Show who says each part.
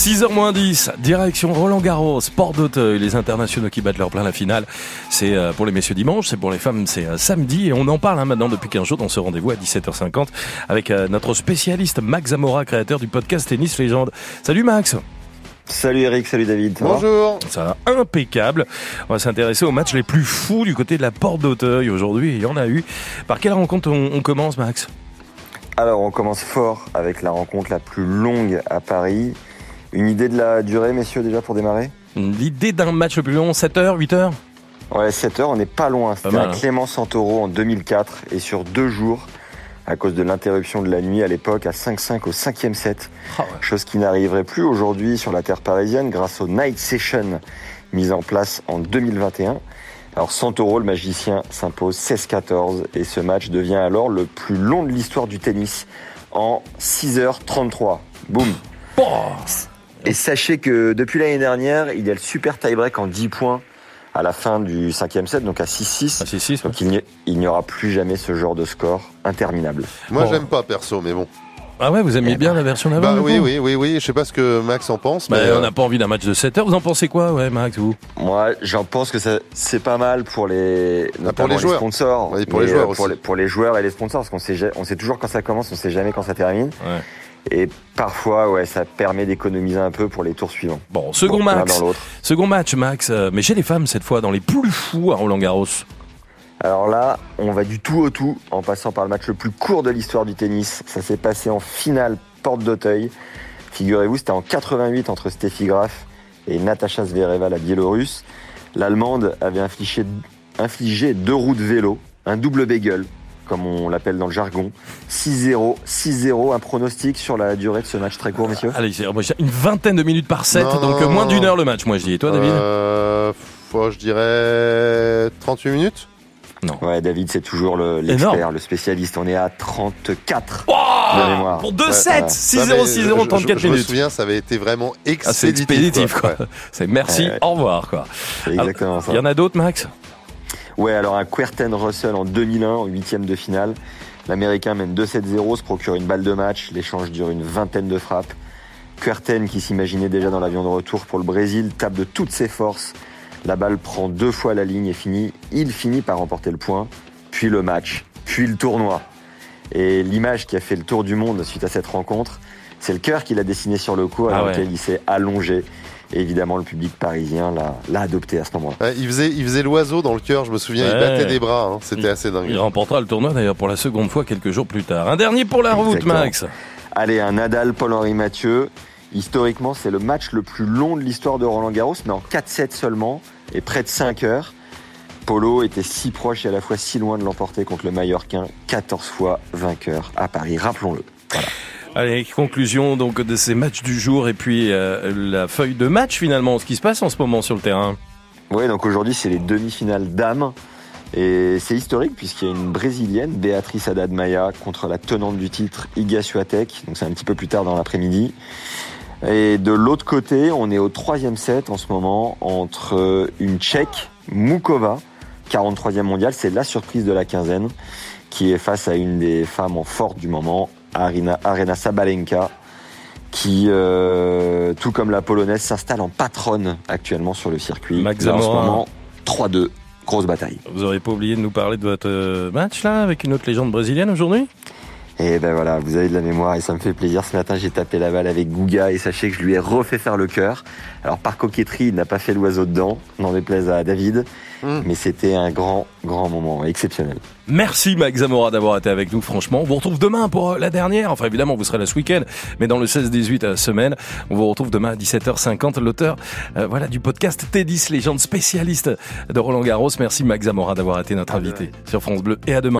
Speaker 1: 6h 10, direction Roland Garros, Port d'Auteuil, les internationaux qui battent leur plein la finale. C'est euh, pour les messieurs dimanche, c'est pour les femmes c'est euh, samedi et on en parle hein, maintenant depuis 15 jours dans ce rendez-vous à 17h50 avec euh, notre spécialiste Max Zamora, créateur du podcast Tennis Légende. Salut Max
Speaker 2: Salut Eric, salut David.
Speaker 3: Bonjour.
Speaker 1: Ça va impeccable. On va s'intéresser aux matchs les plus fous du côté de la Porte d'Auteuil aujourd'hui. Il y en a eu. Par quelle rencontre on, on commence, Max?
Speaker 2: Alors, on commence fort avec la rencontre la plus longue à Paris. Une idée de la durée, messieurs, déjà pour démarrer
Speaker 1: L'idée d'un match le plus long, 7h, 8h
Speaker 2: Ouais, 7 heures, on n'est pas loin. C'était à
Speaker 1: hein.
Speaker 2: Clément Santoro en 2004 et sur deux jours, à cause de l'interruption de la nuit à l'époque, à 5-5 au cinquième set.
Speaker 1: Ah ouais.
Speaker 2: Chose qui n'arriverait plus aujourd'hui sur la terre parisienne grâce au Night Session mis en place en 2021. Alors Santoro, le magicien, s'impose 16-14 et ce match devient alors le plus long de l'histoire du tennis en 6h33. Boum
Speaker 1: Oh
Speaker 2: Et sachez que depuis l'année dernière, il y a le super tie-break en 10 points à la fin du cinquième set, donc à 6-6.
Speaker 1: Ah, c'est 6
Speaker 2: Donc il n'y- il n'y aura plus jamais ce genre de score interminable.
Speaker 3: Moi,
Speaker 1: Bon.
Speaker 3: j'aime pas perso, mais bon.
Speaker 1: Ah ouais, vous aimiez bien la version d'avant
Speaker 3: Bah oui, oui, oui, oui. Je sais pas ce que Max en pense,
Speaker 1: Bah,
Speaker 3: mais
Speaker 1: on
Speaker 3: euh,
Speaker 1: n'a pas envie d'un match de 7 heures. Vous en pensez quoi, ouais, Max, vous?
Speaker 2: Moi, j'en pense que ça- c'est pas mal pour les, notamment
Speaker 3: les joueurs.
Speaker 2: sponsors.
Speaker 3: Oui, pour
Speaker 2: mais,
Speaker 3: les joueurs
Speaker 2: euh, pour
Speaker 3: aussi.
Speaker 2: les, pour les joueurs et les sponsors, parce qu'on sait, on sait toujours quand ça commence, on sait jamais quand ça termine.
Speaker 1: Ouais.
Speaker 2: Et parfois, ouais, ça permet d'économiser un peu pour les tours suivants.
Speaker 1: Bon, second
Speaker 2: Bon, l'autre.
Speaker 1: Second match, Max. euh, mais chez les femmes, cette fois, dans les plus fous à Roland Garros.
Speaker 2: Alors là, on va du tout au tout en passant par le match le plus court de l'histoire du tennis. Ça s'est passé en finale porte d'Auteuil. Figurez-vous, c'était en 88 entre Steffi Graf et Natasha Zvereva, la Biélorusse. L'Allemande avait infligé, infligé deux roues de vélo, un double bagel, comme on l'appelle dans le jargon. 6-0, 6-0, un pronostic sur la durée de ce match très court, messieurs
Speaker 1: Allez, une vingtaine de minutes par set,
Speaker 3: Non,
Speaker 1: donc
Speaker 3: non,
Speaker 1: moins
Speaker 3: non.
Speaker 1: d'une heure le match, moi je dis. Et toi, David
Speaker 3: euh, faut, je dirais 38 minutes.
Speaker 2: Ouais, David, c'est toujours le- l'expert, le spécialiste. On est à 34 de mémoire.
Speaker 1: Pour 2
Speaker 2: Ouais,
Speaker 1: sets
Speaker 2: ouais.
Speaker 1: 6-0,
Speaker 3: Non, mais
Speaker 1: 6-0,
Speaker 3: je-
Speaker 1: 34
Speaker 3: je, je me
Speaker 1: minutes.
Speaker 3: souviens, ça avait été vraiment
Speaker 1: Ah, c'est
Speaker 3: expéditif.
Speaker 1: expéditif, quoi.
Speaker 3: Ouais.
Speaker 1: C'est merci,
Speaker 2: Ouais, ouais.
Speaker 1: au revoir, quoi.
Speaker 2: C'est exactement ça.
Speaker 1: Il y en a d'autres, Max?
Speaker 2: Ouais, alors un Querten Russell en 2001, en huitième de finale. L'Américain mène 2-7-0, se procure une balle de match. L'échange dure une vingtaine de frappes. Querten, qui s'imaginait déjà dans l'avion de retour pour le Brésil, tape de toutes ses forces. La balle prend deux fois la ligne et finit. Il finit par remporter le point, puis le match, puis le tournoi. Et l'image qui a fait le tour du monde suite à cette rencontre, c'est le cœur qu'il a dessiné sur le cou,
Speaker 1: Ah ouais.
Speaker 2: lequel il s'est allongé. Et évidemment, le public parisien l'a- l'a adopté à ce moment-là.
Speaker 3: Ouais, il faisait, il faisait l'oiseau dans le cœur. Je me souviens, il battait des bras. hein. C'était assez dingue.
Speaker 1: Il remportera le tournoi d'ailleurs pour la seconde fois quelques jours plus tard. Un dernier pour la route,
Speaker 2: Exactement.
Speaker 1: Max.
Speaker 2: Allez, un Nadal, Paul-Henri Mathieu. Historiquement, c'est le match le plus long de l'histoire de Roland Garros, mais en 4-7 seulement, et près de 5 heures. Polo était si proche et à la fois si loin de l'emporter contre le Mallorquin, 14 fois vainqueur à Paris, rappelons-le.
Speaker 1: Allez, conclusion donc de ces matchs du jour et puis euh, la feuille de match finalement, ce qui se passe en ce moment sur le terrain.
Speaker 2: Oui, donc aujourd'hui, c'est les demi-finales dames. Et c'est historique puisqu'il y a une brésilienne, Béatrice Haddad Maia, contre la tenante du titre, Iga Swiatek. Donc c'est un petit peu plus tard dans l'après-midi. Et de l'autre côté, on est au troisième set en ce moment entre une Tchèque, Mukova, 43e mondiale. C'est la surprise de la quinzaine, qui est face à une des femmes en forte du moment, Arena Sabalenka, qui, euh, tout comme la polonaise, s'installe en patronne actuellement sur le circuit.
Speaker 1: Max
Speaker 2: Là, en ce moment, 3-2, grosse bataille.
Speaker 1: Vous n'aurez pas oublié de nous parler de votre euh, match là avec une autre légende brésilienne aujourd'hui?
Speaker 2: Et ben voilà, vous avez de la mémoire et ça me fait plaisir. Ce matin, j'ai tapé la balle avec Gouga et sachez que je lui ai refait faire le cœur. Alors par coquetterie, il n'a pas fait l'oiseau dedans, n'en déplaise à David,
Speaker 3: Mm.
Speaker 2: mais c'était un grand, grand moment, exceptionnel.
Speaker 1: Merci Max Zamora d'avoir été avec nous, franchement. On vous retrouve demain pour euh, la dernière. Enfin, évidemment, vous serez là ce week-end, mais dans le 16-18 euh, semaine. On vous retrouve demain à 17h50. L'auteur euh, voilà, du podcast T10, légende spécialiste de Roland Garros. Merci Max Zamora d'avoir été notre invité sur France Bleu. Et à demain.